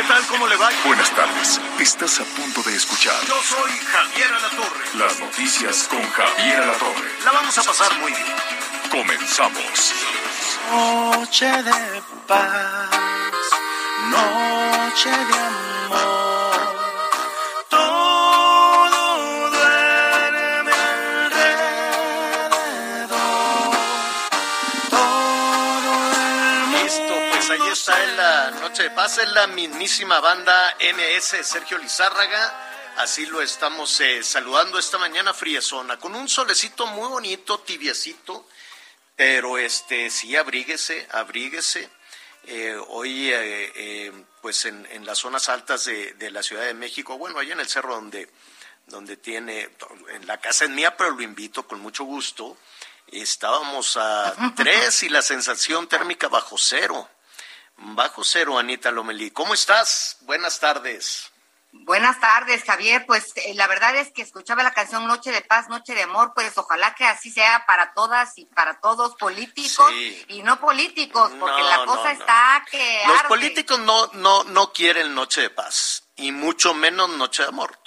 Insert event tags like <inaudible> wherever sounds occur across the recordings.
¿Qué tal? ¿Cómo le va? Buenas tardes. Estás a punto de escuchar Yo soy Javier Alatorre. las noticias con Javier Alatorre. La vamos a pasar muy bien. Comenzamos. Noche de paz, noche de amor. Noche de paz, es la mismísima banda MS Sergio Lizárraga. Así lo estamos eh, saludando esta mañana friezona, con un solecito muy bonito, tibiecito, pero este sí, abríguese, abríguese. Eh, hoy, eh, eh, pues en, en las zonas altas de, de la Ciudad de México, bueno, allá en el cerro donde, donde tiene, en la casa es mía, pero lo invito con mucho gusto. Estábamos a <laughs> tres y la sensación térmica bajo cero. Bajo cero, Anita Lomelí. ¿Cómo estás? Buenas tardes. Buenas tardes, Javier. Pues eh, la verdad es que escuchaba la canción Noche de Paz, Noche de Amor, pues ojalá que así sea para todas y para todos políticos Sí. y no políticos, porque No, la cosa no. está que Los arde. políticos no, no, no quieren noche de paz y mucho menos noche de amor.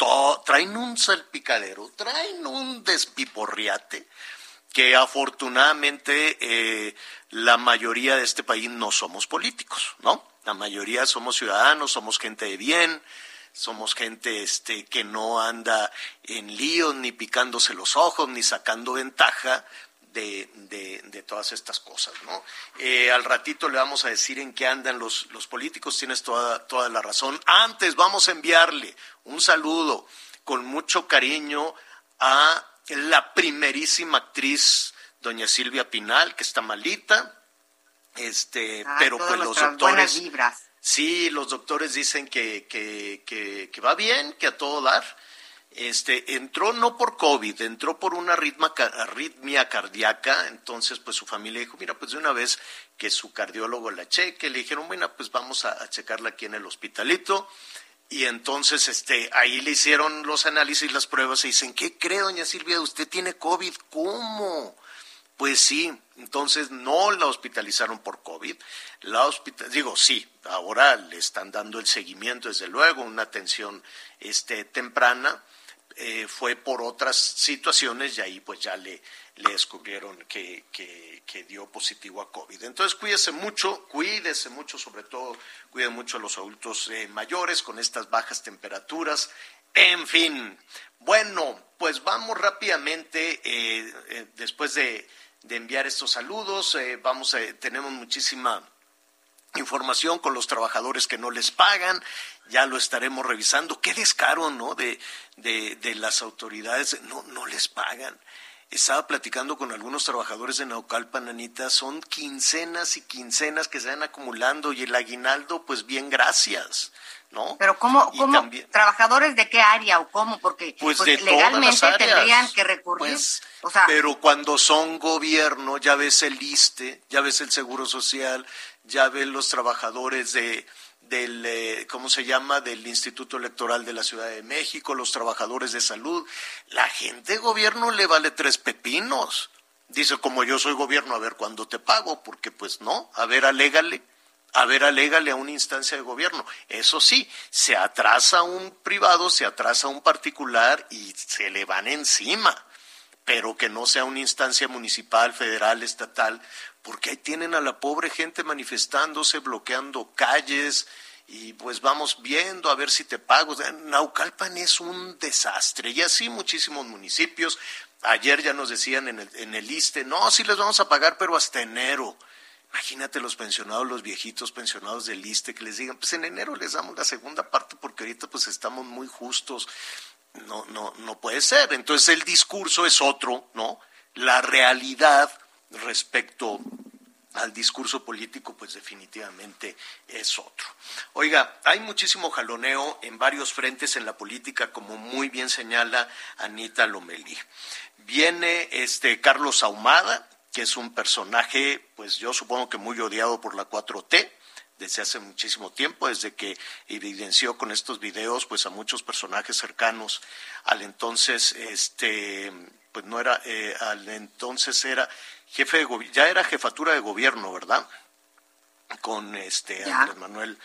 Traen un salpicadero, traen un despiporriate que afortunadamente eh, la mayoría de este país no somos políticos, ¿no? La mayoría somos ciudadanos, somos gente de bien, somos gente este, que no anda en líos, ni picándose los ojos, ni sacando ventaja de, de- todas estas cosas, ¿no? Eh, al ratito le vamos a decir en qué andan los, los políticos, tienes toda, toda la razón. Antes vamos a enviarle un saludo con mucho cariño a la primerísima actriz, doña Silvia Pinal, que está malita, este, Ay, pero pues los doctores... vibras. Sí, los doctores dicen que, que, que, que va bien, que a todo dar. Este, entró no por COVID, entró por una arritma ca- arritmia cardíaca, entonces pues su familia dijo, mira, pues de una vez que su cardiólogo la cheque, le dijeron, bueno, pues vamos a, a checarla aquí en el hospitalito, y entonces este, ahí le hicieron los análisis, las pruebas, y dicen, ¿qué cree, doña Silvia? ¿Usted tiene COVID? ¿Cómo? Pues sí, entonces no la hospitalizaron por COVID. La hospita- digo, sí, ahora le están dando el seguimiento, desde luego, una atención este, temprana. Eh, fue por otras situaciones y ahí pues ya le, descubrieron que, dio positivo a COVID. Entonces cuídese mucho, cuídese mucho, sobre todo cuide mucho a los adultos eh, mayores con estas bajas temperaturas. En fin, bueno, pues vamos rápidamente, eh, después de, de enviar estos saludos, vamos tenemos muchísima información con los trabajadores que no les pagan, ya lo estaremos revisando. Qué descaro, ¿no? De, de, de las autoridades, no, no les pagan. Estaba platicando con algunos trabajadores de Naucalpan, Anita, son quincenas y quincenas que se van acumulando y el aguinaldo, pues bien, gracias, ¿no? Pero ¿cómo, cómo también- trabajadores de qué área o cómo? Porque pues, pues, de legalmente tendrían que recurrir. Pues, o sea, pero cuando son gobierno, ya ves el ISTE, ya ves el Seguro Social, ya ves los trabajadores de del eh, ¿cómo se llama? del Instituto Electoral de la Ciudad de México, los trabajadores de salud, la gente de gobierno le vale tres pepinos. Dice, como yo soy gobierno, a ver cuándo te pago, porque pues no, a ver, alégale a ver, alégale a una instancia de gobierno. Eso sí, se atrasa un privado, se atrasa un particular y se le van encima, pero que no sea una instancia municipal, federal, estatal, porque ahí tienen a la pobre gente manifestándose, bloqueando calles y pues vamos viendo a ver si te pago. Naucalpan es un desastre y así muchísimos municipios. Ayer ya nos decían en el, en el ISTE, no, sí les vamos a pagar, pero hasta enero. Imagínate los pensionados, los viejitos pensionados del ISTE que les digan, pues en enero les damos la segunda parte porque ahorita pues estamos muy justos. No, no, no puede ser. Entonces el discurso es otro, ¿no? La realidad respecto al discurso político, pues definitivamente es otro. Oiga, hay muchísimo jaloneo en varios frentes en la política, como muy bien señala Anita Lomelí. Viene este Carlos Ahumada, que es un personaje, pues yo supongo que muy odiado por la 4T desde hace muchísimo tiempo, desde que evidenció con estos videos pues a muchos personajes cercanos al entonces este pues no era eh, al entonces era jefe de ya era jefatura de gobierno, ¿verdad? Con este Andrés Manuel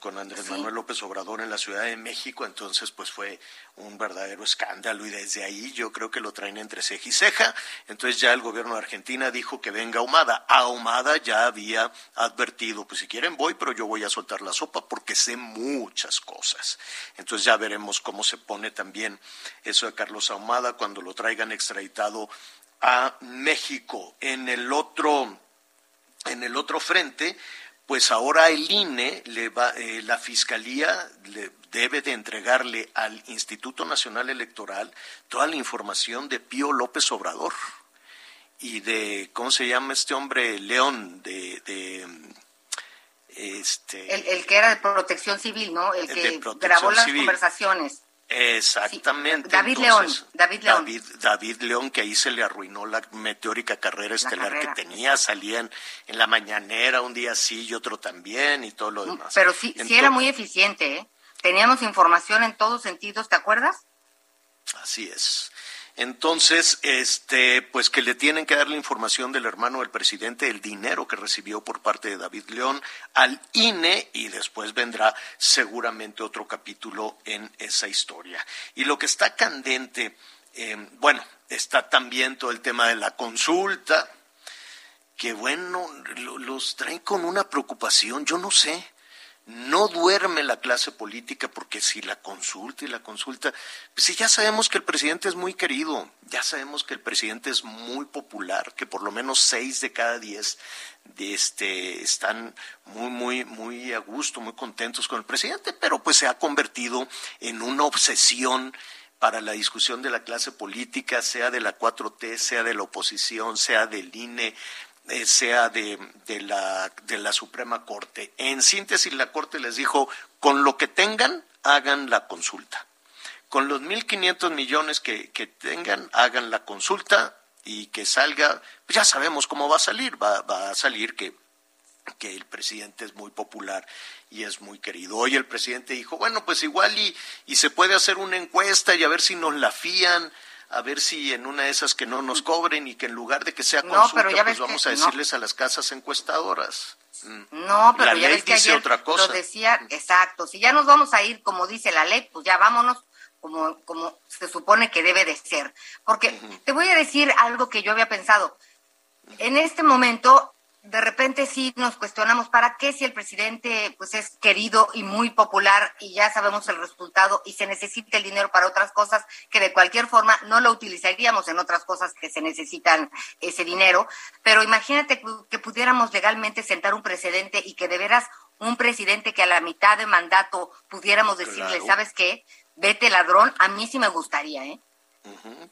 con Andrés Manuel López Obrador en la Ciudad de México, entonces pues fue un verdadero escándalo y desde ahí yo creo que lo traen entre ceja y ceja. Entonces ya el gobierno de Argentina dijo que venga Ahumada. Ahumada ya había advertido, pues si quieren voy, pero yo voy a soltar la sopa porque sé muchas cosas. Entonces ya veremos cómo se pone también eso de Carlos Ahumada cuando lo traigan extraditado a México. En el otro, en el otro frente, pues ahora el INE, le va, eh, la Fiscalía le debe de entregarle al Instituto Nacional Electoral toda la información de Pío López Obrador y de, ¿cómo se llama este hombre? León, de... de este, el, que era de protección civil, ¿no? El que grabó las conversaciones. Exactamente. David León. David León. David, León, que ahí se le arruinó la meteórica carrera estelar que tenía. Salían en la mañanera un día sí y otro también y todo lo demás. Pero sí, sí era muy eficiente, ¿eh? Teníamos información en todos sentidos, ¿te acuerdas? Así es. Entonces, este, pues que le tienen que dar la información del hermano del presidente, el dinero que recibió por parte de David León al INE y después vendrá seguramente otro capítulo en esa historia. Y lo que está candente, em, bueno, está también todo el tema de la consulta, que bueno, los traen con una preocupación, yo no sé no duerme la clase política porque si la consulta y la consulta, pues si ya sabemos que el presidente es muy querido, ya sabemos que el presidente es muy popular, que por lo menos seis de cada diez de este, están muy, muy, muy a gusto, muy contentos con el presidente, pero pues se ha convertido en una obsesión para la discusión de la clase política, sea de la 4T, sea de la oposición, sea del INE, eh, sea de, de, la, de la Suprema Corte. En síntesis, la Corte les dijo, con lo que tengan, hagan la consulta. Con los 1.500 millones que, que tengan, hagan la consulta y que salga, pues ya sabemos cómo va a salir, va, va a salir que, que el presidente es muy popular y es muy querido. Hoy el presidente dijo, bueno, pues igual y, y se puede hacer una encuesta y a ver si nos la fían a ver si en una de esas que no nos cobren y que en lugar de que sea consulta, pues vamos a decirles a las casas encuestadoras. Mm. No, pero ya ves que ayer otra cosa. lo decía, exacto, si ya nos vamos a ir como dice la ley, pues ya vámonos como, como se supone que debe de ser. Porque te voy a decir algo que yo había pensado. En este momento de repente sí nos cuestionamos para qué si el presidente pues es querido y muy popular y ya sabemos el resultado y se necesita el dinero para otras cosas que de cualquier forma no lo utilizaríamos en otras cosas que se necesitan ese dinero, pero imagínate que pudiéramos legalmente sentar un precedente y que de veras un presidente que a la mitad de mandato pudiéramos decirle, ¿sabes qué? Vete ladrón, a mí sí me gustaría, ¿eh?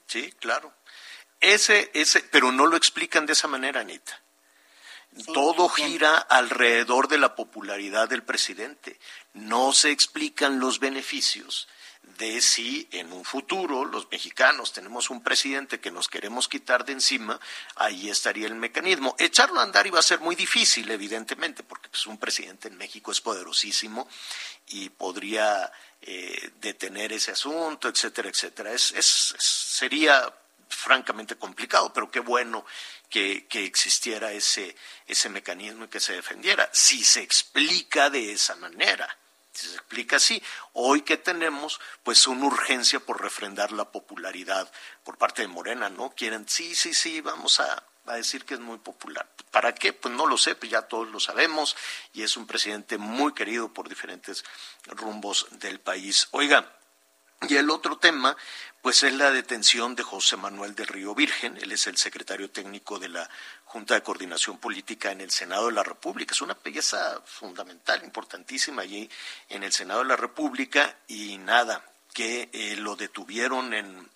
Sí, claro. Ese, ese, pero no lo explican de esa manera, Anita. Todo gira alrededor de la popularidad del presidente. No se explican los beneficios de si en un futuro los mexicanos tenemos un presidente que nos queremos quitar de encima, ahí estaría el mecanismo. Echarlo a andar iba a ser muy difícil, evidentemente, porque pues, un presidente en México es poderosísimo y podría eh, detener ese asunto, etcétera, etcétera. Es, es, sería francamente complicado, pero qué bueno que, existiera ese, ese mecanismo y que se defendiera. Si se explica de esa manera, si se explica así, hoy que tenemos pues una urgencia por refrendar la popularidad por parte de Morena, ¿no? Quieren, sí, sí, sí, vamos a, a decir que es muy popular. ¿Para qué? Pues no lo sé, pues ya todos lo sabemos y es un presidente muy querido por diferentes rumbos del país. Oiga, y el otro tema, pues es la detención de José Manuel del Río Virgen. Él es el secretario técnico de la Junta de Coordinación Política en el Senado de la República. Es una pieza fundamental, importantísima allí en el Senado de la República y nada, que eh, lo detuvieron en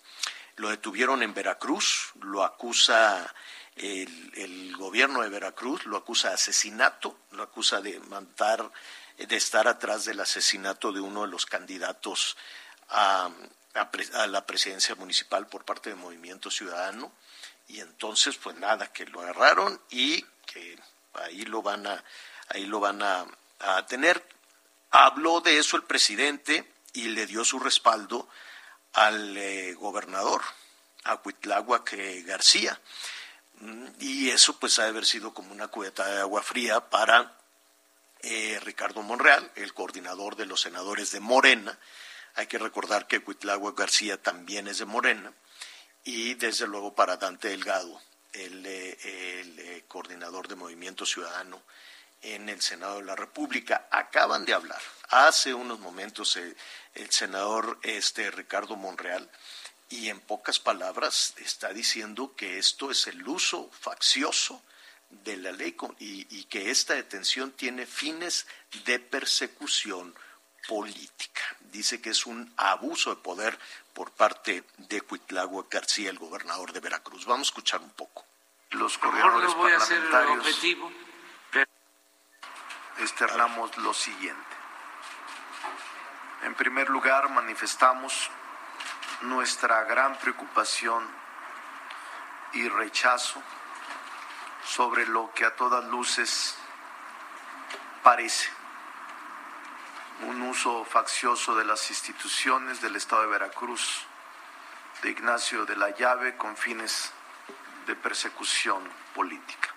lo detuvieron en Veracruz, lo acusa el, gobierno de Veracruz lo acusa de asesinato, lo acusa de mandar, de estar atrás del asesinato de uno de los candidatos a, a, la presidencia municipal por parte del Movimiento Ciudadano. Y entonces, pues nada, que lo agarraron y que ahí lo van a, ahí lo van a, tener. Habló de eso el presidente y le dio su respaldo al eh, gobernador, a Cuitláhuac García. Y eso pues ha de haber sido como una cubeta de agua fría para eh, Ricardo Monreal, el coordinador de los senadores de Morena. Hay que recordar que Cuitláhuac García también es de Morena. Y desde luego para Dante Delgado, el, eh, eh, coordinador de Movimiento Ciudadano en el Senado de la República. Acaban de hablar hace unos momentos el senador este, Ricardo Monreal y en pocas palabras está diciendo que esto es el uso faccioso de la ley y, que esta detención tiene fines de persecución política. Dice que es un abuso de poder por parte de Cuitlagua García, el gobernador de Veracruz. Vamos a escuchar un poco. Los coordinadores voy a hacer objetivo, externamos lo siguiente. En primer lugar, manifestamos nuestra gran preocupación y rechazo sobre lo que a todas luces parece un uso faccioso de las instituciones del Estado de Veracruz, de Ignacio de la Llave, con fines de persecución política.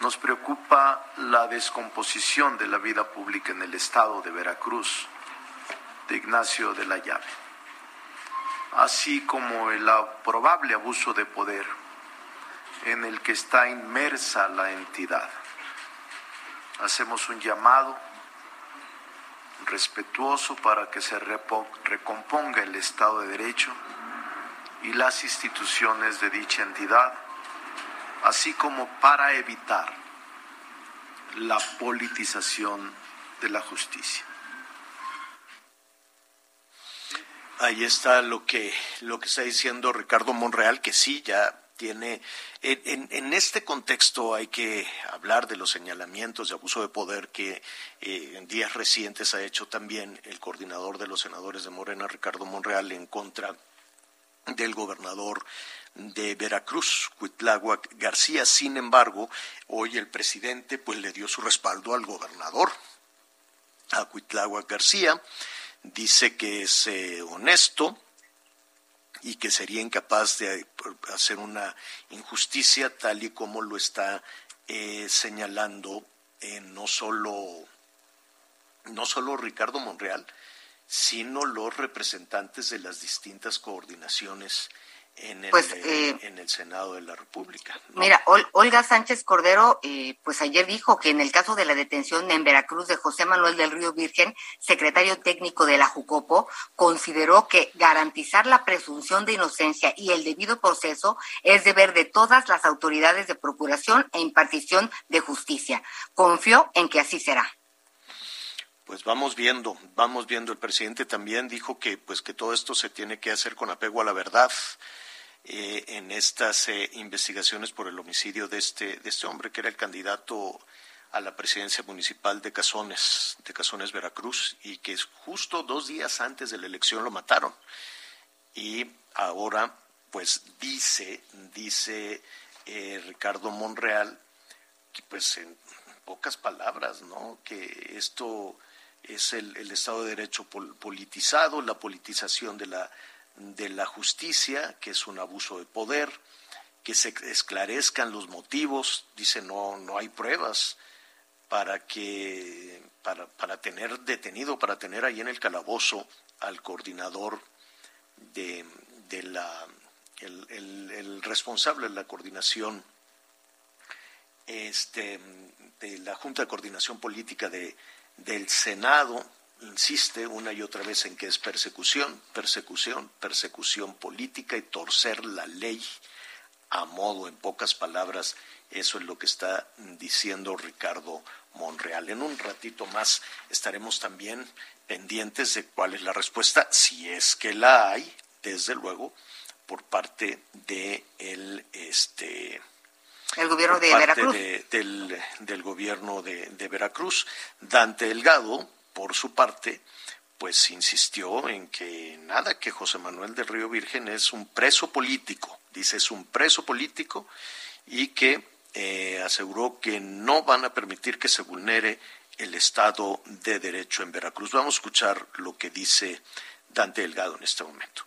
Nos preocupa la descomposición de la vida pública en el Estado de Veracruz, de Ignacio de la Llave así como el probable abuso de poder en el que está inmersa la entidad. Hacemos un llamado respetuoso para que se recomponga el Estado de Derecho y las instituciones de dicha entidad, así como para evitar la politización de la justicia. Ahí está lo que, lo que está diciendo Ricardo Monreal, que sí, ya tiene. En, en, este contexto hay que hablar de los señalamientos de abuso de poder que eh, en días recientes ha hecho también el coordinador de los senadores de Morena, Ricardo Monreal, en contra del gobernador de Veracruz, Cuitláhuac García. Sin embargo, hoy el presidente pues le dio su respaldo al gobernador, a Cuitláhuac García dice que es eh, honesto y que sería incapaz de hacer una injusticia tal y como lo está eh, señalando eh, no solo no solo Ricardo Monreal, sino los representantes de las distintas coordinaciones en el, pues, eh, en el Senado de la República. Mira, Olga Sánchez Cordero, eh, pues ayer dijo que en el caso de la detención en Veracruz de José Manuel del Río Virgen, secretario técnico de la Jucopo, consideró que garantizar la presunción de inocencia y el debido proceso es deber de todas las autoridades de procuración e impartición de justicia. Confió en que así será pues vamos viendo, vamos viendo. El presidente también dijo que, pues, que todo esto se tiene que hacer con apego a la verdad. Eh, en estas eh, investigaciones por el homicidio de este, de este hombre, que era el candidato a la presidencia municipal de Cazones, de Cazones, Veracruz, y que justo dos días antes de la elección lo mataron. Y ahora, pues dice, dice eh, Ricardo Monreal, que pues en pocas palabras, ¿no? Que esto es el, el Estado de Derecho politizado, la politización de la de la justicia, que es un abuso de poder, que se esclarezcan los motivos, dice no, no hay pruebas para que para, para tener detenido, para tener ahí en el calabozo al coordinador de, de la el, el, responsable de la coordinación este, de la Junta de Coordinación Política de, del Senado, insiste una y otra vez en que es persecución, persecución, persecución política y torcer la ley a modo, en pocas palabras, eso es lo que está diciendo Ricardo Monreal. En un ratito más estaremos también pendientes de cuál es la respuesta, si es que la hay, desde luego, por parte de el este el gobierno de Veracruz. del, del, gobierno de, de Veracruz. Dante Delgado, por su parte, pues insistió en que nada, que José Manuel del Río Virgen es un preso político, dice es un preso político y que eh, aseguró que no van a permitir que se vulnere el Estado de Derecho en Veracruz. Vamos a escuchar lo que dice Dante Delgado en este momento.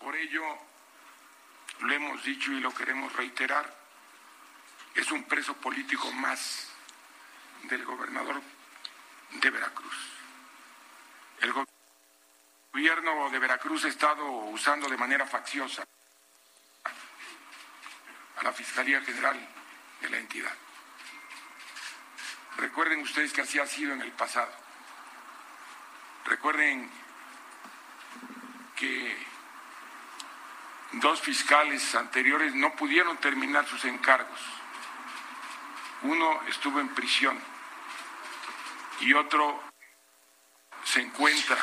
Por ello, lo hemos dicho y lo queremos reiterar, es un preso político más del gobernador de Veracruz. El gobierno de Veracruz ha estado usando de manera facciosa a la Fiscalía General de la entidad. Recuerden ustedes que así ha sido en el pasado. Recuerden que dos fiscales anteriores no pudieron terminar sus encargos. Uno estuvo en prisión y otro se encuentra.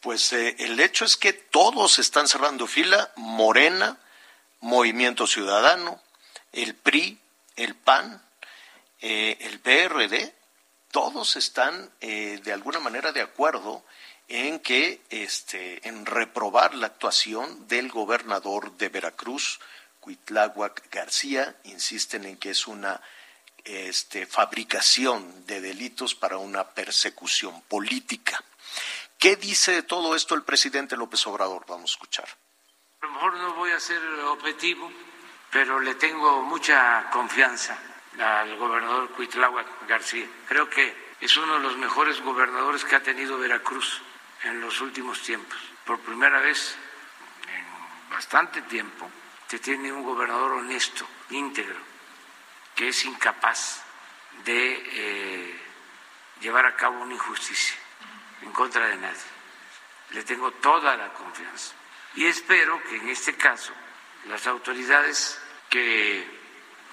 Pues eh, el hecho es que todos están cerrando fila, Morena, Movimiento Ciudadano, el PRI, el PAN, eh, el PRD, todos están eh, de alguna manera de acuerdo en que este en reprobar la actuación del gobernador de Veracruz, Cuitláhuac García, insisten en que es una este, fabricación de delitos para una persecución política. ¿Qué dice de todo esto el presidente López Obrador? Vamos a escuchar. A lo mejor no voy a ser objetivo, pero le tengo mucha confianza al gobernador Cuitláhuac García. Creo que es uno de los mejores gobernadores que ha tenido Veracruz en los últimos tiempos. Por primera vez en bastante tiempo se tiene un gobernador honesto, íntegro, que es incapaz de eh, llevar a cabo una injusticia en contra de nadie. Le tengo toda la confianza. Y espero que en este caso las autoridades que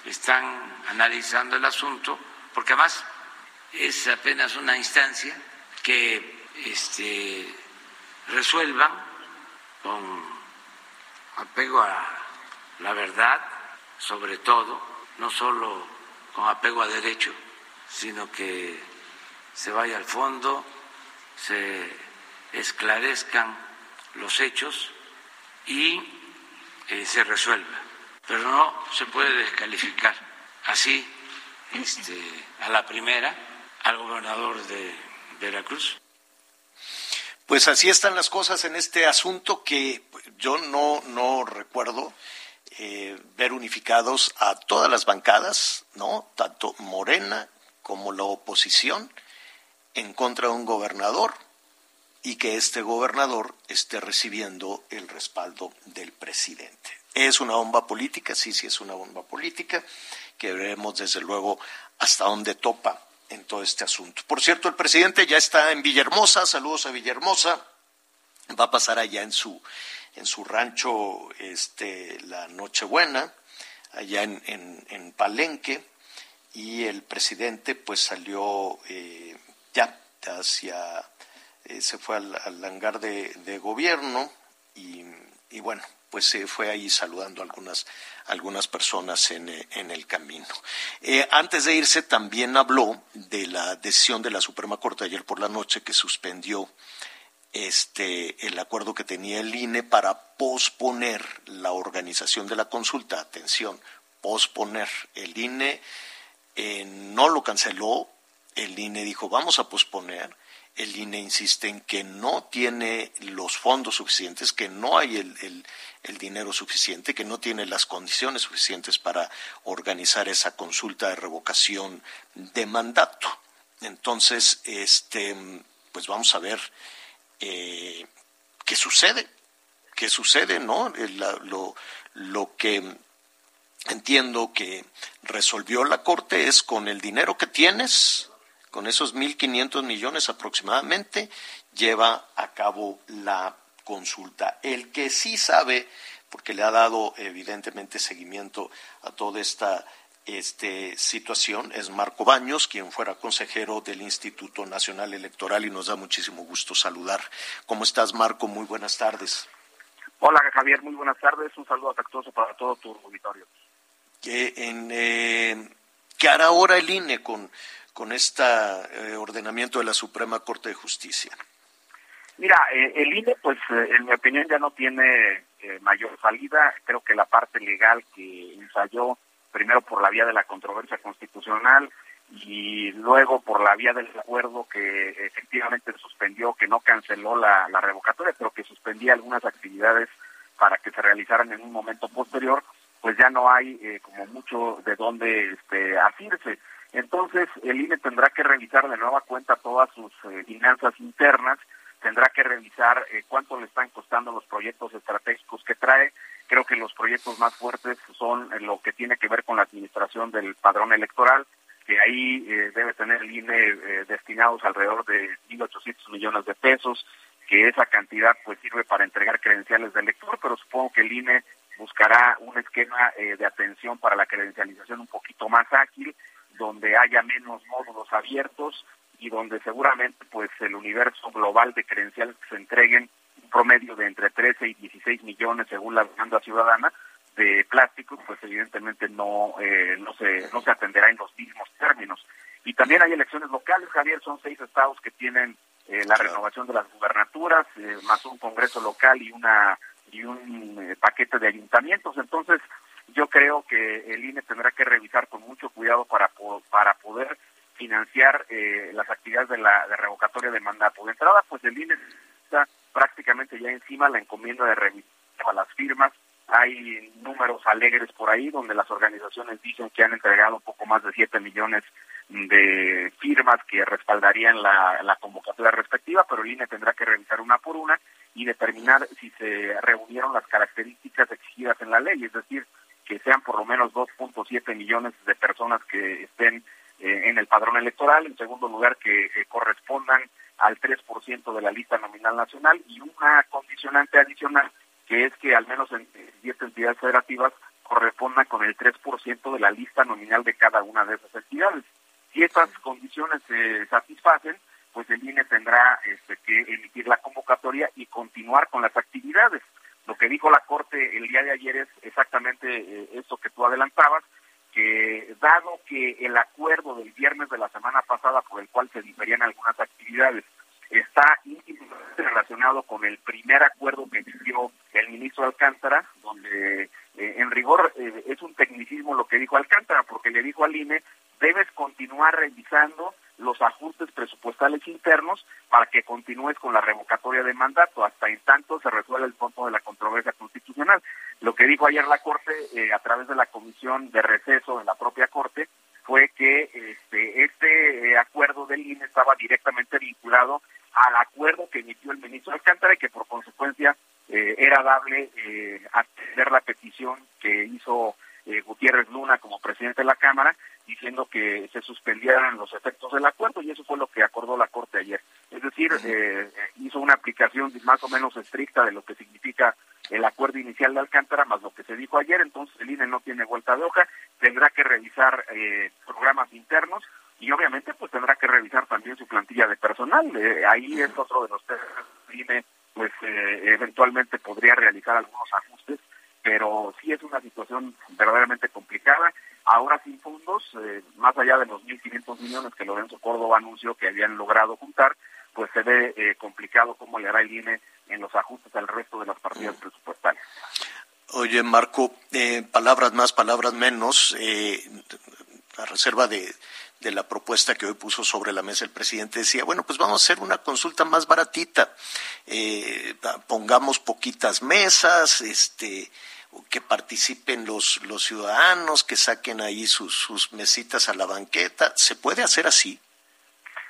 están analizando el asunto, porque además es apenas una instancia que este, resuelvan con apego a la verdad, sobre todo, no solo con apego a derecho, sino que se vaya al fondo, se esclarezcan los hechos y eh, se resuelva. Pero no se puede descalificar así <laughs> este, a la primera al gobernador de Veracruz. Pues así están las cosas en este asunto que yo no, no recuerdo eh, ver unificados a todas las bancadas, ¿no? Tanto Morena como la oposición en contra de un gobernador y que este gobernador esté recibiendo el respaldo del presidente. ¿Es una bomba política? Sí, sí es una bomba política, que veremos desde luego hasta dónde topa en todo este asunto. Por cierto, el presidente ya está en Villahermosa, saludos a Villahermosa, va a pasar allá en su en su rancho este, la Nochebuena, allá en, en, Palenque, y el presidente pues salió eh, ya hacia, eh, se fue al, hangar de, gobierno y, y, bueno, pues se fue ahí saludando a algunas, algunas personas en, en el camino. Eh, antes de irse también habló de la decisión de la Suprema Corte ayer por la noche que suspendió este, el acuerdo que tenía el INE para posponer la organización de la consulta. Atención, posponer. El INE eh, no lo canceló, el INE dijo vamos a posponer. El INE insiste en que no tiene los fondos suficientes, que no hay el, el dinero suficiente, que no tiene las condiciones suficientes para organizar esa consulta de revocación de mandato. Entonces, este, pues vamos a ver eh, ¿qué sucede? ¿Qué sucede? ¿No? Eh, lo, lo que entiendo que resolvió la Corte es con el dinero que tienes, con esos 1.500 millones aproximadamente, lleva a cabo la consulta. El que sí sabe, porque le ha dado evidentemente seguimiento a toda esta este, situación es Marco Baños, quien fuera consejero del Instituto Nacional Electoral y nos da muchísimo gusto saludar. ¿Cómo estás, Marco? Muy buenas tardes. Hola Javier, muy buenas tardes. Un saludo afectuoso para todo tu auditorio. ¿Qué, en, eh, ¿qué hará ahora el INE con, con este ordenamiento de la Suprema Corte de Justicia? Mira, eh, el INE, pues en mi opinión ya no tiene mayor salida. Creo que la parte legal que ensayó primero por la vía de la controversia constitucional y luego por la vía del acuerdo que efectivamente suspendió, que no canceló la, revocatoria, pero que suspendía algunas actividades para que se realizaran en un momento posterior, pues ya no hay eh, como mucho de dónde este, asirse. Entonces el INE tendrá que revisar de nueva cuenta todas sus eh, finanzas internas, tendrá que revisar eh, cuánto le están costando los proyectos estratégicos que trae. Creo que los proyectos más fuertes son lo que tiene que ver con la administración del padrón electoral, que ahí eh, debe tener el INE eh, destinados alrededor de 1.800 millones de pesos, que esa cantidad pues sirve para entregar credenciales de elector, pero supongo que el INE buscará un esquema eh, de atención para la credencialización un poquito más ágil, donde haya menos módulos abiertos y donde seguramente pues el universo global de credenciales que se entreguen un promedio de entre 13 y 16 millones según la demanda ciudadana, de plástico, pues evidentemente no, eh, no, se, no se atenderá en los mismos términos. Y también hay elecciones locales, Javier, son seis estados que tienen eh, la renovación de las gubernaturas, eh, más un congreso local y una y un paquete de ayuntamientos. Entonces, yo creo que el INE tendrá que revisar con mucho cuidado para, para poder financiar las actividades de la de revocatoria de mandato. De entrada, pues el INE está prácticamente ya encima la encomienda de revisar las firmas hay números alegres por ahí donde las organizaciones dicen que han entregado poco más de 7 millones de firmas que respaldarían la, la convocatoria respectiva, pero el INE tendrá que revisar una por una y determinar si se reunieron las características exigidas en la ley, es decir, que sean por lo menos 2.7 millones de personas que estén eh, en el padrón electoral, en segundo lugar que eh, correspondan al 3% de la lista nominal nacional y una condicionante adicional que es que al menos en siete entidades federativas corresponda con el 3% de la lista nominal de cada una de esas entidades. Si estas condiciones se satisfacen, pues el INE tendrá este, que emitir la convocatoria y continuar con las actividades. Lo que dijo la Corte el día de ayer es exactamente eh, esto que tú adelantabas, que dado que el acuerdo del viernes de la semana pasada por el cual se diferían algunas actividades está íntimamente relacionado con el primer acuerdo que existió el ministro Alcántara, donde eh, en rigor eh, es un tecnicismo lo que dijo Alcántara, porque le dijo al INE, debes continuar revisando los ajustes presupuestales internos para que continúes con la revocatoria de mandato, hasta en tanto se resuelve el fondo de la controversia constitucional. Lo que dijo ayer la Corte, eh, a través de la comisión de receso de la propia Corte, fue que este, este acuerdo del INE estaba directamente vinculado al acuerdo que emitió el ministro Alcántara y que por consecuencia eh, era dable eh, atender la petición que hizo eh, Gutiérrez Luna como presidente de la Cámara diciendo que se suspendieran los efectos del acuerdo y eso fue lo que acordó la Corte ayer. Es decir, eh, hizo una aplicación más o menos estricta de lo que significa el acuerdo inicial de Alcántara más lo que se dijo ayer, entonces el INE no tiene vuelta de hoja, tendrá que revisar programas internos y obviamente pues tendrá que revisar también su plantilla de personal. Eh, ahí es otro de los temas que pues eh, eventualmente podría realizar algunos ajustes, pero sí es una situación verdaderamente complicada. Ahora sin fondos, eh, más allá de los 1.500 millones que Lorenzo Córdoba anunció que habían logrado juntar, pues se ve complicado cómo le hará el INE en los ajustes al resto de las partidas presupuestarias. Oye, Marco, palabras más, palabras menos, a reserva de, de la propuesta que hoy puso sobre la mesa el presidente, decía, bueno, pues vamos a hacer una consulta más baratita, eh, pongamos poquitas mesas, este, que participen los, los ciudadanos, que saquen ahí sus, sus mesitas a la banqueta. ¿Se puede hacer así?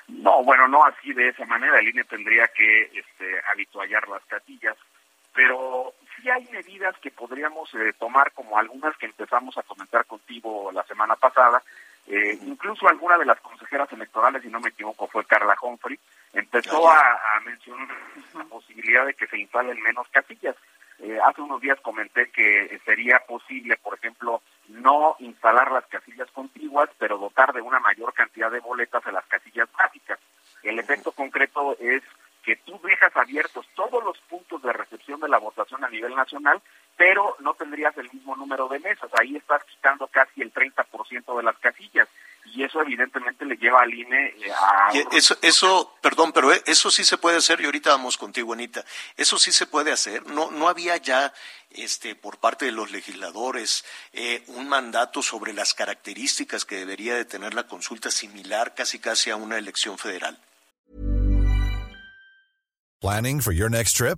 No, bueno, no así de esa manera. El INE tendría que este, habituallar las catillas, pero sí hay medidas que podríamos eh, tomar, como algunas que empezamos a comentar contigo la semana pasada, eh, incluso alguna de las consejeras electorales, si no me equivoco, fue Carla Humphrey, empezó a, mencionar la posibilidad de que se instalen menos casillas. Eh, hace unos días comenté que sería posible, por ejemplo, no instalar las casillas contiguas, pero dotar de una mayor cantidad de boletas a las casillas básicas. El efecto concreto es que tú dejas abiertos todos los puntos de recepción de la votación a nivel nivel nacional, pero no tendrías el mismo número de mesas. Ahí estás quitando casi el 30% de las casillas y eso evidentemente le lleva al INE eh, a... Eso, eso, perdón, pero eh, eso sí se puede hacer, y ahorita vamos contigo, Anita, eso sí se puede hacer, no, no había ya este, por parte de los legisladores eh, un mandato sobre las características que debería de tener la consulta similar casi casi a una elección federal. Planning for your next trip?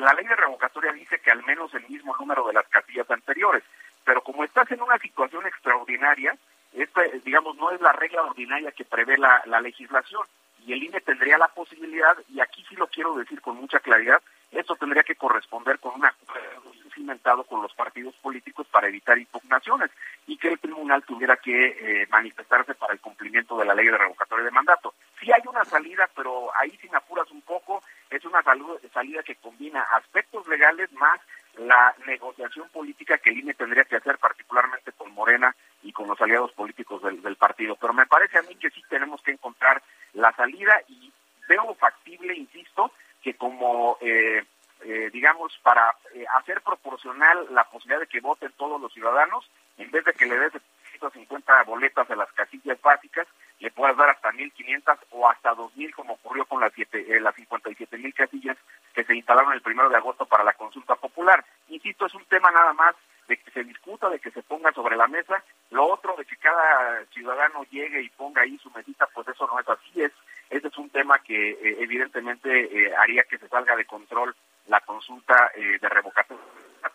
La ley de revocatoria dice que al menos el mismo número de las casillas anteriores. Pero como estás en una situación extraordinaria, esta, digamos, no es la regla ordinaria que prevé la, legislación y el INE tendría la posibilidad, y aquí sí lo quiero decir con mucha claridad, esto tendría que corresponder con un acuerdo cimentado con los partidos políticos para evitar impugnaciones y que el tribunal tuviera que eh, manifestarse para el cumplimiento de la ley de revocatoria de mandato. Sí hay una salida, pero ahí si me apuras un poco, es una salida que combina aspectos legales más la negociación política que el INE tendría que hacer, particularmente con Morena y con los aliados políticos del, partido. Pero me parece a mí que sí tenemos que encontrar la salida y veo factible, insisto, que como, eh, eh, digamos, para eh, hacer proporcional la posibilidad de que voten todos los ciudadanos, en vez de que le des 150 boletas a las casillas básicas, le puedas dar hasta 1.500 o hasta 2.000, como ocurrió con las, siete, las 57.000 casillas que se instalaron el primero de agosto para la consulta popular. Insisto, es un tema nada más de que se discuta, de que se ponga sobre la mesa. Lo otro, de que cada ciudadano llegue y ponga ahí su mesita, pues eso no es así. Es, ese es un tema que eh, evidentemente eh, haría que se salga de control la consulta eh, de revocación.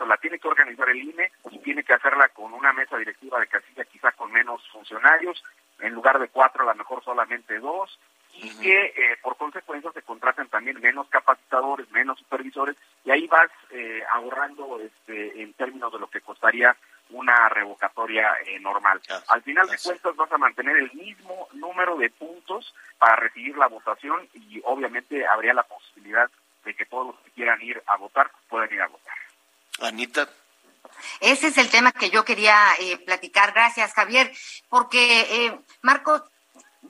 La tiene que organizar el INE y tiene que hacerla con una mesa directiva de casilla, quizá con menos funcionarios, en lugar de cuatro, a lo mejor solamente dos, y que eh, por consecuencia se contraten también menos capacitadores, menos supervisores, y ahí vas eh, ahorrando este, en términos de lo que costaría una revocatoria eh, normal. Al final de cuentas vas a mantener el mismo número de puntos para recibir la votación y obviamente habría la posibilidad de que todos los que quieran ir a votar puedan ir a votar. Anita. Ese es el tema que yo quería platicar. Gracias, Javier, porque Marco,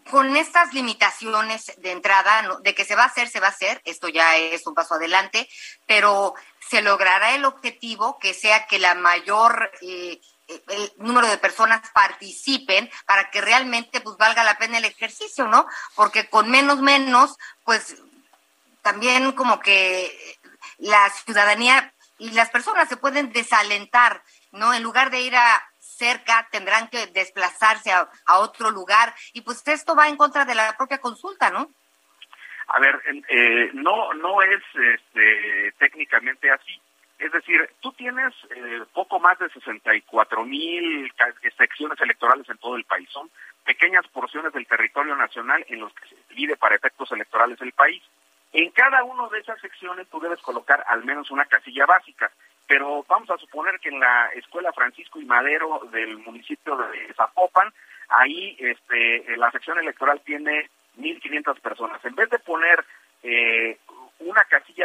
con estas limitaciones de entrada, de que se va a hacer, se va a hacer, esto ya es un paso adelante, pero se logrará el objetivo que sea que la mayor eh, el número de personas participen para que realmente pues valga la pena el ejercicio, ¿no? Porque con menos menos, pues también como que la ciudadanía y las personas se pueden desalentar, ¿no? En lugar de ir a cerca, tendrán que desplazarse a, otro lugar y pues esto va en contra de la propia consulta, ¿no? A ver, eh, no no es este, técnicamente así. Es decir, tú tienes eh, poco más de 64 mil secciones electorales en todo el país. Son pequeñas porciones del territorio nacional en los que se divide para efectos electorales el país. En cada una de esas secciones tú debes colocar al menos una casilla básica pero vamos a suponer que en la escuela Francisco y Madero del municipio de Zapopan, ahí este, la sección electoral tiene 1.500 personas. En vez de poner eh,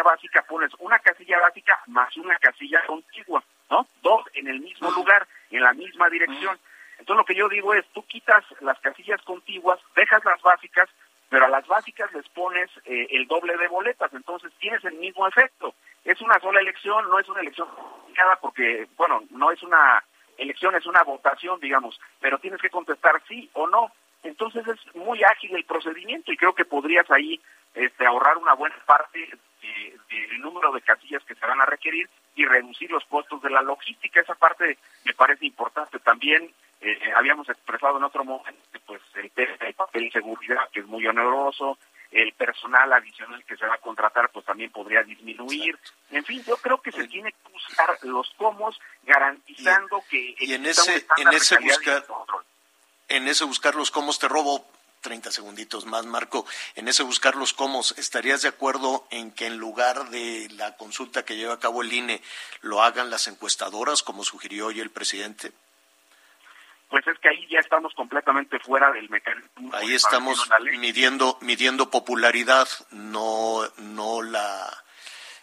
básica, pones una casilla básica más una casilla contigua, ¿no? Dos en el mismo lugar, en la misma dirección. Entonces lo que yo digo es, tú quitas las casillas contiguas, dejas las básicas, pero a las básicas les pones eh, el doble de boletas, entonces tienes el mismo efecto. Es una sola elección, no es una elección complicada porque, bueno, no es una elección, es una votación, digamos, pero tienes que contestar sí o no. Entonces es muy ágil el procedimiento y creo que podrías ahí este, ahorrar una buena parte del número de casillas que se van a requerir y reducir los costos de la logística. Esa parte me parece importante. También eh, habíamos expresado en otro momento pues el papel de seguridad que es muy oneroso, el personal adicional que se va a contratar pues también podría disminuir. En fin, yo creo que se tiene que buscar los cómo garantizando que y en ese en ese buscar en ese buscar los cómo te robo 30 segunditos más, Marco. En ese buscar los cómo, ¿estarías de acuerdo en que en lugar de la consulta que lleva a cabo el INE lo hagan las encuestadoras, como sugirió hoy el presidente? Pues es que ahí ya estamos completamente fuera del mecanismo. Ahí estamos midiendo midiendo popularidad, no no la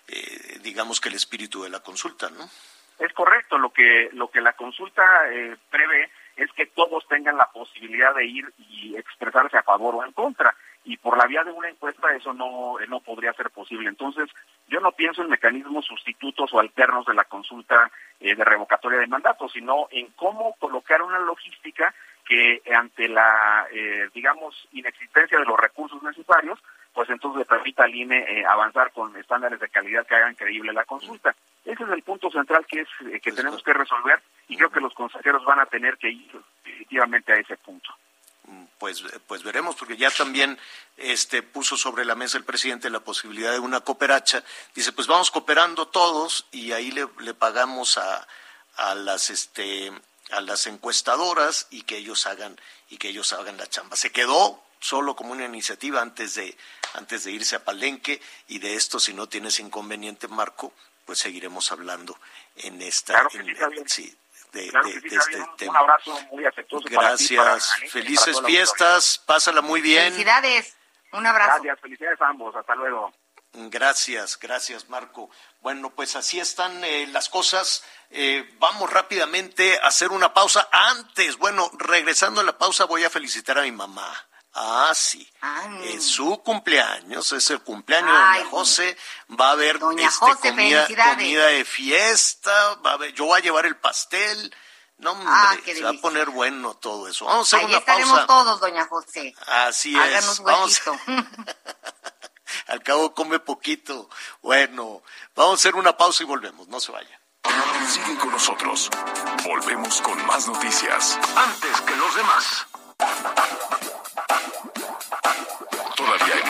eh, digamos que el espíritu de la consulta, ¿no? Es correcto, lo que lo que la consulta eh, prevé es que todos tengan la posibilidad de ir y expresarse a favor o en contra. Y por la vía de una encuesta eso no, no podría ser posible. Entonces, yo no pienso en mecanismos sustitutos o alternos de la consulta eh, de revocatoria de mandato, sino en cómo colocar una logística que ante la, eh, digamos, inexistencia de los recursos necesarios, pues entonces le permita al INE eh, avanzar con estándares de calidad que hagan creíble la consulta. Ese es el punto central que es que tenemos que resolver y creo que los consejeros van a tener que ir definitivamente a ese punto. Mm, pues, pues veremos, porque ya también este, puso sobre la mesa el presidente la posibilidad de una cooperacha. Dice, pues vamos cooperando todos y ahí le, le pagamos a, a las este a las encuestadoras y que ellos hagan y que ellos hagan la chamba. Se quedó solo como una iniciativa antes de antes de irse a Palenque y de esto si no tienes inconveniente Marco, pues seguiremos hablando en esta sí, de, este Un abrazo muy afectuoso. Gracias. Felices fiestas. Pásala muy bien. Felicidades. Un abrazo. Gracias. Felicidades a ambos. Hasta luego. Gracias, gracias Marco. Bueno, pues así están eh, las cosas. Eh, vamos rápidamente a hacer una pausa. Antes, bueno, regresando a la pausa voy a felicitar a mi mamá. Ah, sí. Es su cumpleaños, es el cumpleaños de Doña José. Va a haber este, comida, comida, de fiesta. Va a haber, yo voy a llevar el pastel. No, hombre, ah, se va a poner bueno todo eso. Vamos a hacer Ahí estaremos todos, Doña José. Así es. Vamos. <laughs> Al cabo come poquito. Bueno, vamos a hacer una pausa y volvemos. No se vayan. Sigue con nosotros. Volvemos con más noticias. Antes que los demás.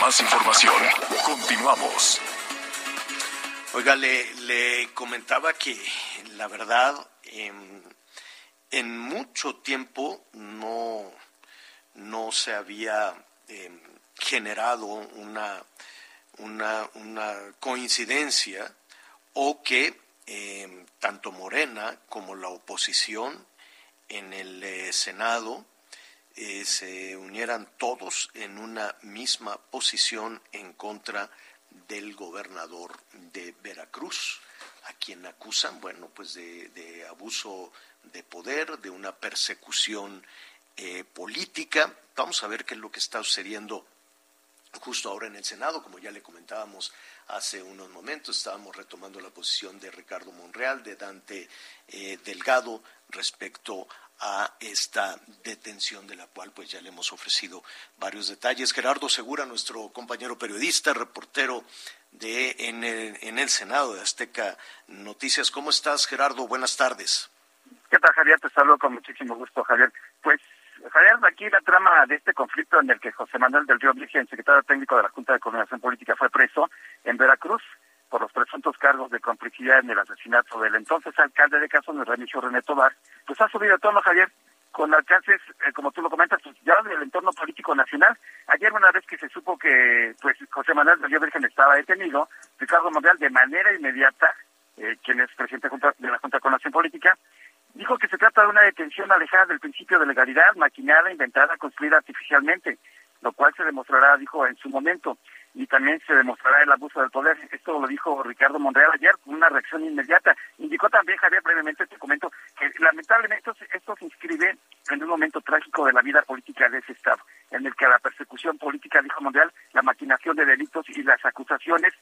Más información. Continuamos. Oiga, le, comentaba que la verdad en, mucho tiempo no, no se había em, generado una, una, coincidencia o que em, tanto Morena como la oposición en el eh, Senado eh, se unieran todos en una misma posición en contra del gobernador de Veracruz, a quien acusan, bueno, pues de, abuso de poder, de una persecución eh, política. Vamos a ver qué es lo que está sucediendo justo ahora en el Senado, como ya le comentábamos hace unos momentos, estábamos retomando la posición de Ricardo Monreal, de Dante eh, Delgado respecto a esta detención de la cual pues ya le hemos ofrecido varios detalles. Gerardo Segura, nuestro compañero periodista, reportero de en el, en el Senado de Azteca Noticias. ¿Cómo estás, Gerardo? Buenas tardes. ¿Qué tal, Javier? Te saludo con muchísimo gusto, Javier. Pues, Javier, aquí la trama de este conflicto en el que José Manuel del Río Virgen, secretario técnico de la Junta de Coordinación Política, fue preso en Veracruz por los presuntos cargos de complicidad en el asesinato del entonces alcalde de Casones, Remigio René Tobar, pues ha subido tono, Javier, con alcances, eh, como tú lo comentas, pues, ya del entorno político nacional. Ayer una vez que se supo que pues José Manuel de Virgen estaba detenido, Ricardo Monreal de manera inmediata, eh, quien es presidente de la Junta de Coordinación Política, dijo que se trata de una detención alejada del principio de legalidad, maquinada, inventada, construida artificialmente, lo cual se demostrará, dijo, en su momento y también se demostrará el abuso del poder. Esto lo dijo Ricardo Monreal ayer con una reacción inmediata. Indicó también, Javier, brevemente te comento, que lamentablemente esto, se inscribe en un momento trágico de la vida política de ese Estado, en el que la persecución política, dijo Monreal, la maquinación de delitos y las acusaciones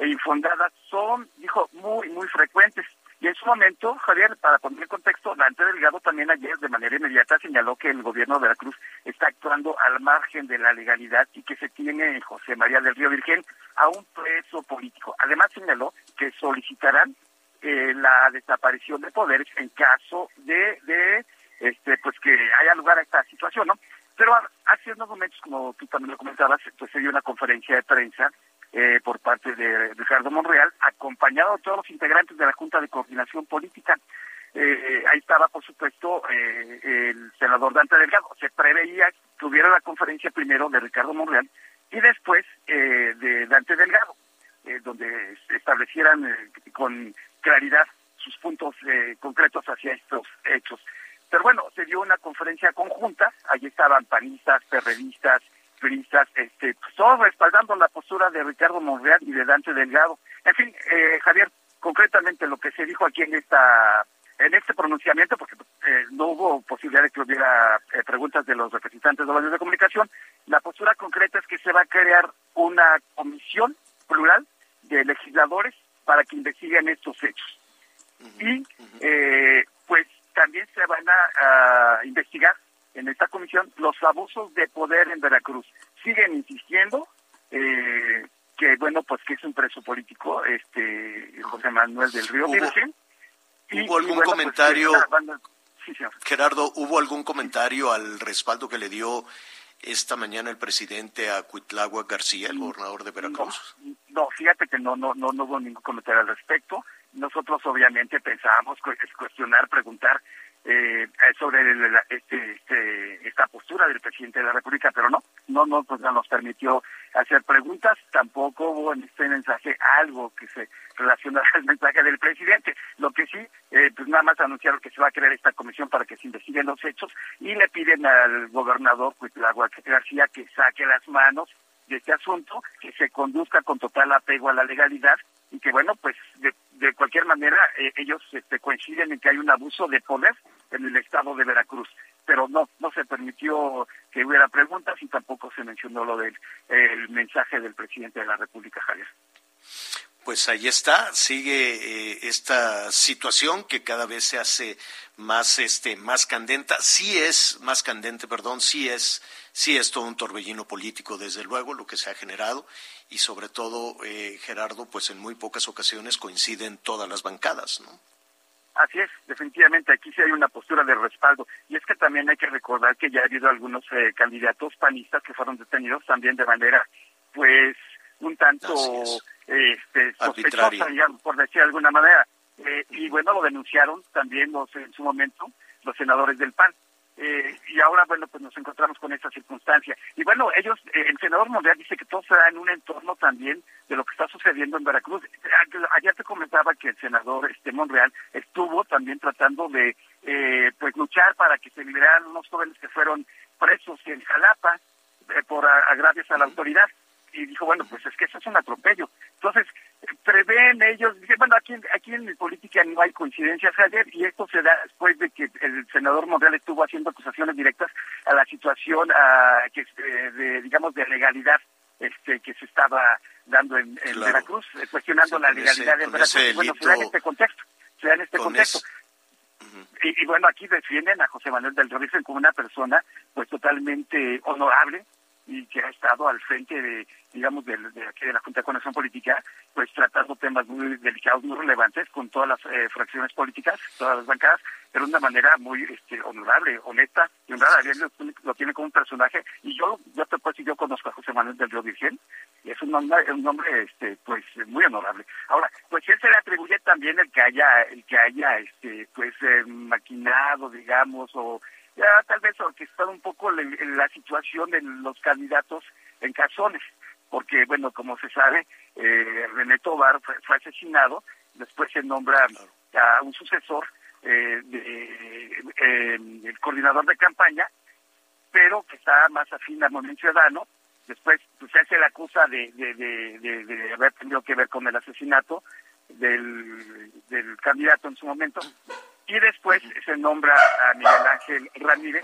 infundadas son, dijo, muy, muy frecuentes. Y en su momento, Javier, para poner en contexto, Dante Delgado también ayer de manera inmediata señaló que el gobierno de la Cruz está actuando al margen de la legalidad y que se tiene José María del Río Virgen a un preso político. Además señaló que solicitarán eh, la desaparición de poderes en caso de, de este pues que haya lugar a esta situación, ¿no? Pero hace unos momentos, como tú también lo comentabas, pues se dio una conferencia de prensa eh, por parte de Ricardo Monreal, acompañado de todos los integrantes de la Junta de Coordinación Política. Eh, ahí estaba, por supuesto, eh, el senador Dante Delgado. Se preveía que hubiera la conferencia primero de Ricardo Monreal y después eh, de Dante Delgado, eh, donde establecieran eh, con claridad sus puntos concretos hacia estos hechos. Pero bueno, se dio una conferencia conjunta, allí estaban panistas, perredistas, turistas, este, pues, todos respaldando la postura de Ricardo Monreal y de Dante Delgado. En fin, Javier, concretamente lo que se dijo aquí en esta en este pronunciamiento, porque eh, no hubo posibilidad de que hubiera eh, preguntas de los representantes de los medios de comunicación, la postura concreta es que se va a crear una comisión plural de legisladores para que investiguen estos hechos. Y eh, pues también se van a, investigar en esta comisión los abusos de poder en Veracruz. Siguen insistiendo que bueno pues que es un preso político este José Manuel del Río Virgen ¿Hubo algún pues, comentario, Gerardo, hubo algún comentario al respaldo que le dio esta mañana el presidente a Cuitlagua García, el gobernador de Veracruz? No, fíjate que no, no, no, no hubo ningún comentario al respecto. Nosotros obviamente pensábamos cuestionar, preguntar eh, sobre este, este, esta postura del presidente de la República, pero no, no, no, pues no nos permitió hacer preguntas, tampoco hubo en este mensaje algo que se relacionara al mensaje del presidente. Lo que sí, eh, pues nada más anunciaron que se va a crear esta comisión para que se investiguen los hechos y le piden al gobernador García que saque las manos de este asunto, que se conduzca con total apego a la legalidad y que bueno, pues de, de cualquier manera eh, ellos este, coinciden en que hay un abuso de poder en el estado de Veracruz. Pero no, no se permitió que hubiera preguntas y tampoco se mencionó lo del el mensaje del presidente de la República, Javier. Pues ahí está, sigue eh, esta situación que cada vez se hace más, este, más candente. Sí es más candente, perdón, sí es, sí es todo un torbellino político, desde luego, lo que se ha generado y sobre todo, eh, Gerardo, pues en muy pocas ocasiones coinciden todas las bancadas, ¿no? Así es, definitivamente aquí sí hay una postura de respaldo. Y es que también hay que recordar que ya ha habido algunos eh, candidatos panistas que fueron detenidos también de manera, pues, un tanto este, sospechosa, digamos, por decir de alguna manera. Eh, y bueno, lo denunciaron también los, en su momento los senadores del PAN. Eh, y ahora, bueno, pues nos encontramos con esta circunstancia. Y bueno, ellos, eh, el senador Monreal dice que todo se da en un entorno también de lo que está sucediendo en Veracruz. Ayer te comentaba que el senador este Monreal estuvo también tratando de, eh, pues, luchar para que se liberaran unos jóvenes que fueron presos en Jalapa por agravios a la autoridad y dijo, bueno, pues es que eso es un atropello. Entonces, prevén ellos, dicen, bueno, aquí, aquí en mi política no hay coincidencias, Javier, y esto se da después de que el senador Monreal estuvo haciendo acusaciones directas a la situación que, eh, de, digamos, de legalidad este que se estaba dando en, Veracruz, eh, cuestionando la legalidad de Veracruz. bueno, se da en este contexto, se da en este contexto. y, bueno, aquí defienden a José Manuel del Río como una persona pues totalmente honorable, y que ha estado al frente de, digamos, de, de, de la Junta de Conexión Política, pues tratando temas muy delicados, muy relevantes con todas las eh, fracciones políticas, todas las bancadas, pero de una manera muy este, honorable, honesta y honrada. Él lo, tiene como un personaje y yo, yo te puedo yo conozco a José Manuel del Río Virgen y es un hombre, un hombre este, pues muy honorable. Ahora, pues él se le atribuye también el que haya, el que haya, este, pues eh, maquinado, digamos, o ya tal vez orquestado un poco la, situación de los candidatos en Cazones, porque, bueno, como se sabe, eh, René Tobar fue, asesinado, después se nombra a un sucesor, eh, de, eh, el coordinador de campaña, pero que está más afín al movimiento ciudadano, después pues, se hace la acusa de, de, de, de, haber tenido que ver con el asesinato del, del candidato en su momento, y después se nombra a Miguel Ángel Ramírez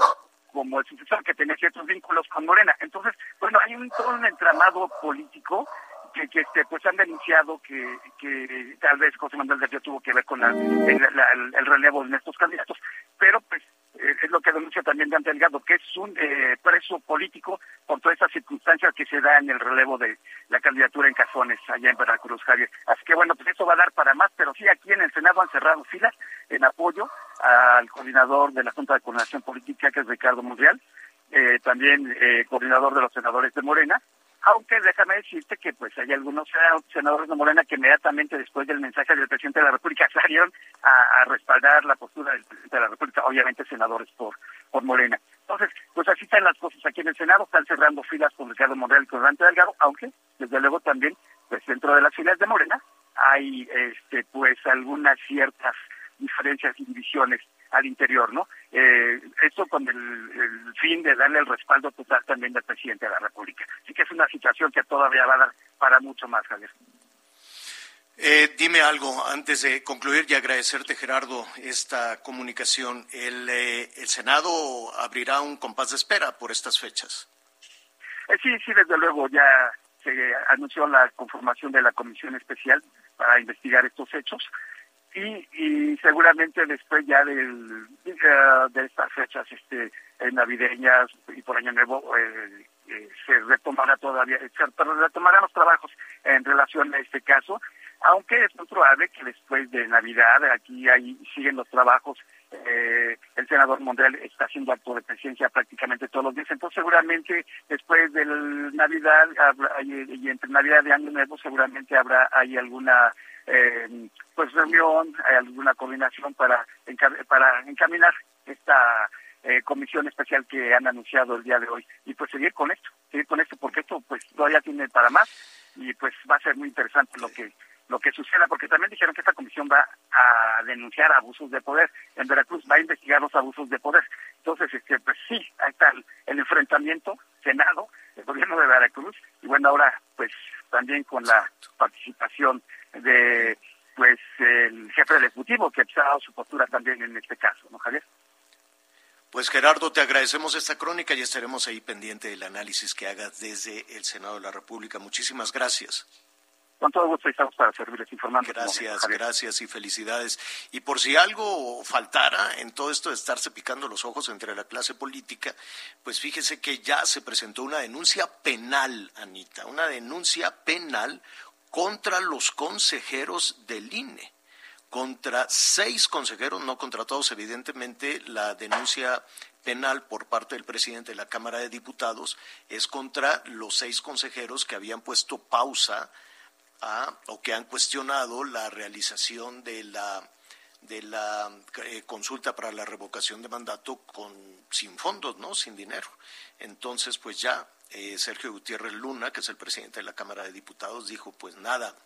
como el sucesor que tenía ciertos vínculos con Morena. Entonces, bueno, hay un todo un entramado político que, que este, pues han denunciado que, que tal vez José Manuel García tuvo que ver con el, relevo de estos candidatos, pero pues es lo que denuncia también Dante Delgado, que es un eh, preso político por todas esas circunstancias que se da en el relevo de la candidatura en Cajones, allá en Veracruz, Javier. Así que bueno, pues eso va a dar para más, pero sí aquí en el Senado han cerrado filas en apoyo al coordinador de la Junta de Coordinación Política, que es Ricardo Monreal, eh, también eh, coordinador de los senadores de Morena, aunque déjame decirte que pues hay algunos senadores de Morena que inmediatamente después del mensaje del presidente de la República <laughs> salieron a, respaldar la postura del de la República, obviamente senadores por, por Morena. Entonces, pues así están las cosas aquí en el Senado, están cerrando filas con Ricardo Monreal y con Dante Delgado, aunque desde luego también pues dentro de las filas de Morena hay este pues algunas ciertas diferencias y divisiones al interior, ¿no? Eh, esto con el, fin de darle el respaldo total también del presidente de la República. Así que es una situación que todavía va a dar para mucho más, Javier. Eh, dime algo antes de concluir y agradecerte, Gerardo, esta comunicación. ¿El, eh, el Senado abrirá un compás de espera por estas fechas? Eh, sí, sí, desde luego ya se anunció la conformación de la comisión especial para investigar estos hechos y, y seguramente después ya del, de estas fechas este, navideñas y por Año Nuevo eh, eh, se retomará todavía, se retomarán los trabajos en relación a este caso, aunque es muy probable que después de Navidad, aquí ahí siguen los trabajos, eh, el senador Monreal está haciendo acto de presencia prácticamente todos los días, entonces seguramente después de Navidad y entre Navidad y Año Nuevo seguramente habrá ahí alguna eh, pues reunión, alguna coordinación para, para encaminar esta eh, comisión especial que han anunciado el día de hoy y pues seguir con esto, seguir con esto porque esto pues todavía tiene para más y pues va a ser muy interesante lo que lo que suceda porque también dijeron que esta comisión va a denunciar abusos de poder en Veracruz, va a investigar los abusos de poder. Entonces, este, pues sí, ahí está el, el enfrentamiento, Senado, el gobierno de Veracruz y bueno, ahora pues también con la participación de pues el jefe del Ejecutivo, que ha dado su postura también en este caso, ¿no, Javier? Pues Gerardo, te agradecemos esta crónica y estaremos ahí pendiente del análisis que hagas desde el Senado de la República. Muchísimas gracias. Con todo gusto estamos para servirles informando. Gracias, gracias y felicidades. Y por si algo faltara en todo esto de estarse picando los ojos entre la clase política, pues fíjese que ya se presentó una denuncia penal, Anita, una denuncia penal contra los consejeros del INE, contra seis consejeros, no contra todos, evidentemente la denuncia penal por parte del presidente de la Cámara de Diputados es contra los seis consejeros que habían puesto pausa a, o que han cuestionado la realización de la de la eh, consulta para la revocación de mandato con sin fondos, ¿no? Sin dinero. Entonces, pues ya eh, Sergio Gutiérrez Luna, que es el presidente de la Cámara de Diputados, dijo, pues nada,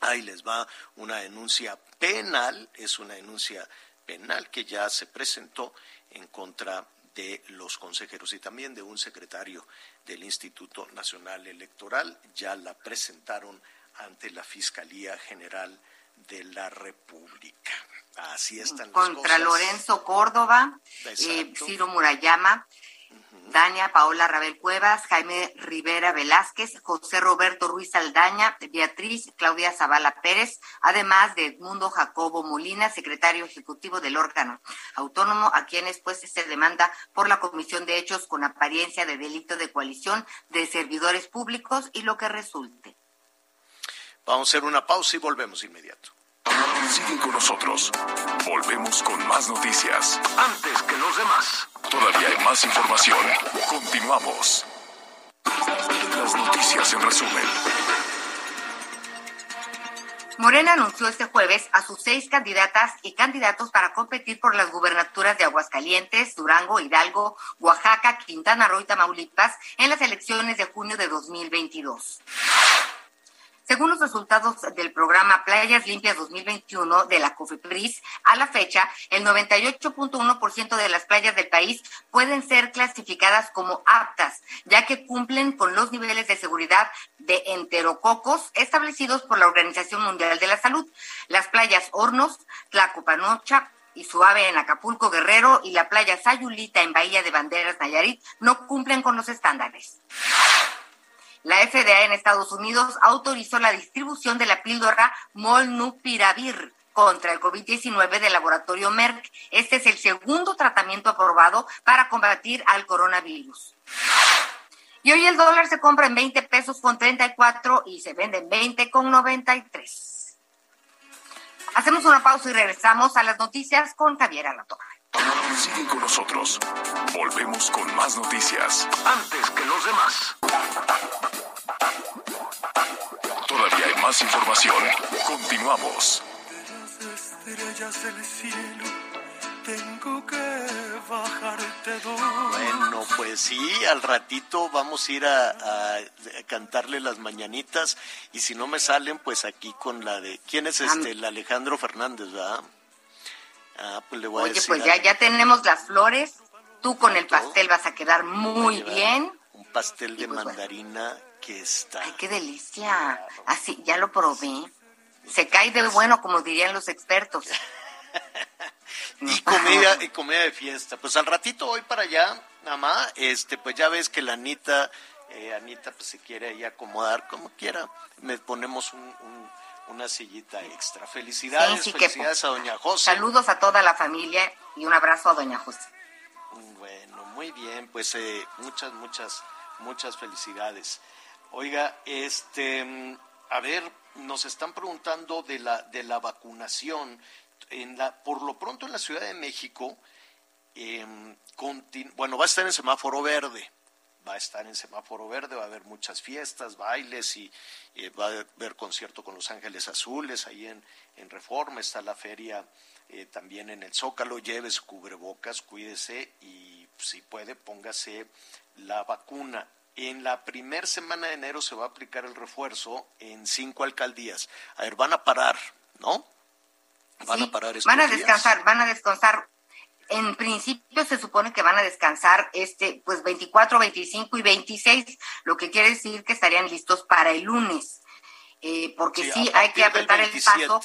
ahí les va una denuncia penal, es una denuncia penal que ya se presentó en contra de los consejeros y también de un secretario del Instituto Nacional Electoral. Ya la presentaron ante la Fiscalía General de la República. Así están las Contra Lorenzo Córdoba, eh, Ciro Murayama, Dania Paola Rabel Cuevas, Jaime Rivera Velázquez, José Roberto Ruiz Aldaña, Beatriz Claudia Zavala Pérez, además de Edmundo Jacobo Molina, secretario ejecutivo del órgano autónomo, a quienes pues se demanda por la comisión de hechos con apariencia de delito de coalición de servidores públicos y lo que resulte. Vamos a hacer una pausa y volvemos inmediato. Sigue con nosotros. Volvemos con más noticias. Antes que los demás. Todavía hay más información. Continuamos. Las noticias en resumen. Morena anunció este jueves a sus seis candidatas y candidatos para competir por las gubernaturas de Aguascalientes, Durango, Hidalgo, Oaxaca, Quintana Roo y Tamaulipas en las elecciones de junio de 2022. Según los resultados del programa Playas Limpias 2021 de la COFEPRIS, a la fecha, el 98.1% de las playas del país pueden ser clasificadas como aptas, ya que cumplen con los niveles de seguridad de enterococos establecidos por la Organización Mundial de la Salud. Las playas Hornos, Tlacopanocha, y Suave en Acapulco Guerrero y la playa Sayulita en Bahía de Banderas Nayarit no cumplen con los estándares. La FDA en Estados Unidos autorizó la distribución de la píldora Molnupiravir contra el COVID-19 del laboratorio Merck. Este es el segundo tratamiento aprobado para combatir al coronavirus. Y hoy el dólar se compra en 20 pesos con 34 y se vende en 20 con 93. Hacemos una pausa y regresamos a las noticias con Javier Alatorre. Sigue con nosotros. Volvemos con más noticias. Antes que los demás. Más información. Continuamos. estrellas del cielo, tengo que bajarte Bueno, pues sí, al ratito vamos a ir a, cantarle las mañanitas y si no me salen, pues aquí con la de... ¿Quién es este? El Alejandro Fernández, ¿verdad? Ah, pues le voy Oye, a decir pues ya, ya tenemos las flores, tú con el pastel vas a quedar muy bien. Un pastel de pues mandarina está... ¡Ay, qué delicia! Así, ya lo probé. Se cae de bueno, como dirían los expertos. <laughs> y comida y comida de fiesta. Pues al ratito voy para allá, mamá, este, pues ya ves que la Anita, eh, Anita pues se quiere ahí acomodar como quiera. Me ponemos una sillita extra. Felicidades, felicidades a doña José. Saludos a toda la familia y un abrazo a doña José. Bueno, muy bien, pues eh, muchas, muchas, muchas felicidades. Oiga, este, a ver, nos están preguntando de la, de la vacunación. En la, por lo pronto en la Ciudad de México, em, bueno, va a estar en semáforo verde, va a estar en semáforo verde, va a haber muchas fiestas, bailes y va a haber concierto con Los Ángeles Azules, ahí en, en Reforma está la feria eh, también en el Zócalo, lleve su cubrebocas, cuídese y si puede póngase la vacuna. En la primera semana de enero se va a aplicar el refuerzo en cinco alcaldías. A ver, van a parar, ¿no? Van a parar Van a descansar, van a descansar. En principio se supone que van a descansar este, pues 24, 25 y 26, lo que quiere decir que estarían listos para el lunes. Eh, porque sí, hay que apretar el paso.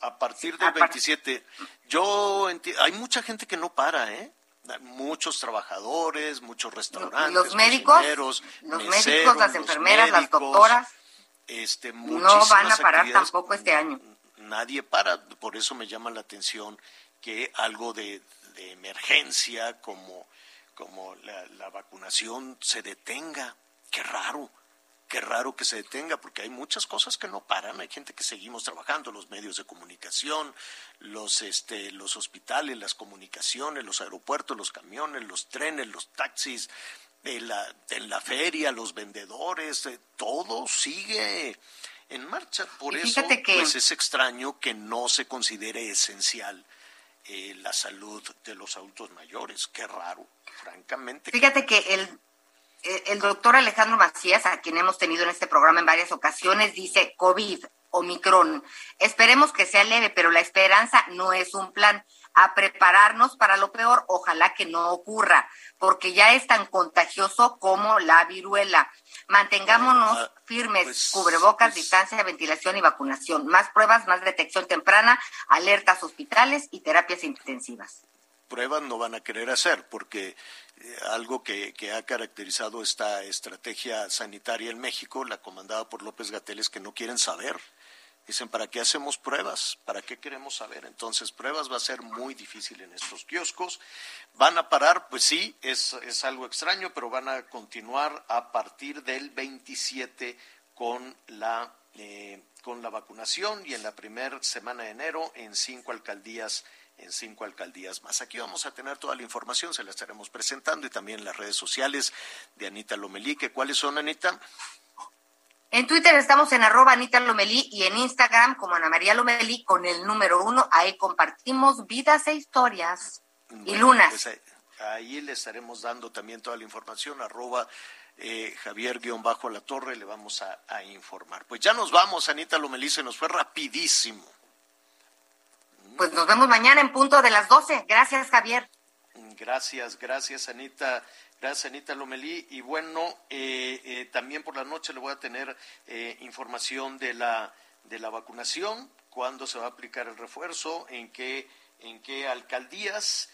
A partir del 27. Yo hay mucha gente que no para, ¿eh? Muchos trabajadores, muchos restaurantes, los médicos, los médicos, las enfermeras, las doctoras, este, no van a parar tampoco este año. Nadie para, por eso me llama la atención que algo de, emergencia como, como la vacunación se detenga. Qué raro qué raro que se detenga, porque hay muchas cosas que no paran, hay gente que seguimos trabajando, los medios de comunicación, los, este, los hospitales, las comunicaciones, los aeropuertos, los camiones, los trenes, los taxis, en la, en la feria, los vendedores, eh, todo sigue en marcha. Por eso pues es extraño que no se considere esencial eh, la salud de los adultos mayores. Qué raro, francamente. Fíjate que el eh, el doctor Alejandro Macías, a quien hemos tenido en este programa en varias ocasiones, dice COVID, Omicron. Esperemos que sea leve, pero la esperanza no es un plan. A prepararnos para lo peor, ojalá que no ocurra, porque ya es tan contagioso como la viruela. Mantengámonos ah, firmes, pues, cubrebocas, pues distancia, ventilación y vacunación. Más pruebas, más detección temprana, alertas hospitales y terapias intensivas pruebas no van a querer hacer, porque eh, algo que, ha caracterizado esta estrategia sanitaria en México, la comandada por López Gatel, es que no quieren saber. Dicen, ¿para qué hacemos pruebas? ¿Para qué queremos saber? Entonces, pruebas va a ser muy difícil en estos kioscos. ¿Van a parar? Pues sí, es, es algo extraño, pero van a continuar a partir del 27 con la, eh, con la vacunación y en la primera semana de enero en cinco alcaldías en cinco alcaldías más. Aquí vamos a tener toda la información, se la estaremos presentando y también en las redes sociales de Anita Lomelí. ¿Cuáles son, Anita? En Twitter estamos en arroba Anita Lomelí y en Instagram como Ana María Lomelí con el número uno. Ahí compartimos vidas e historias y lunas. Pues ahí, ahí, le estaremos dando también toda la información, arroba eh, Javier-La Torre, le vamos a, a, informar. Pues ya nos vamos, Anita Lomelí, se nos fue rapidísimo. Pues nos vemos mañana en punto de las 12. Gracias, Javier. Gracias, gracias, Anita. Gracias, Anita Lomelí. Y bueno, eh, eh, también por la noche le voy a tener eh, información de la, de la vacunación, cuándo se va a aplicar el refuerzo, en qué, en qué alcaldías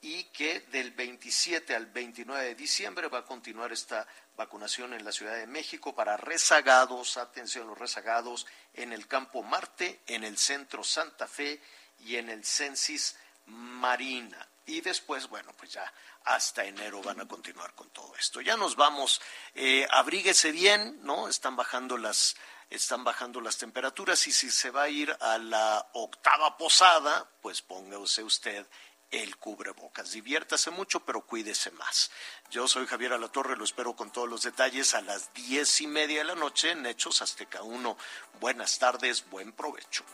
y que del 27 al 29 de diciembre va a continuar esta vacunación en la Ciudad de México para rezagados, atención los rezagados, en el Campo Marte, en el Centro Santa Fe y en el Censis Marina. Y después, bueno, pues ya hasta enero van a continuar con todo esto. Ya nos vamos, eh, abríguese bien, ¿no? Están bajando las, están bajando las temperaturas y si se va a ir a la octava posada, pues póngase usted el cubrebocas. Diviértase mucho, pero cuídese más. Yo soy Javier Alatorre, lo espero con todos los detalles a las diez y media de la noche en Hechos Azteca 1. Buenas tardes, buen provecho.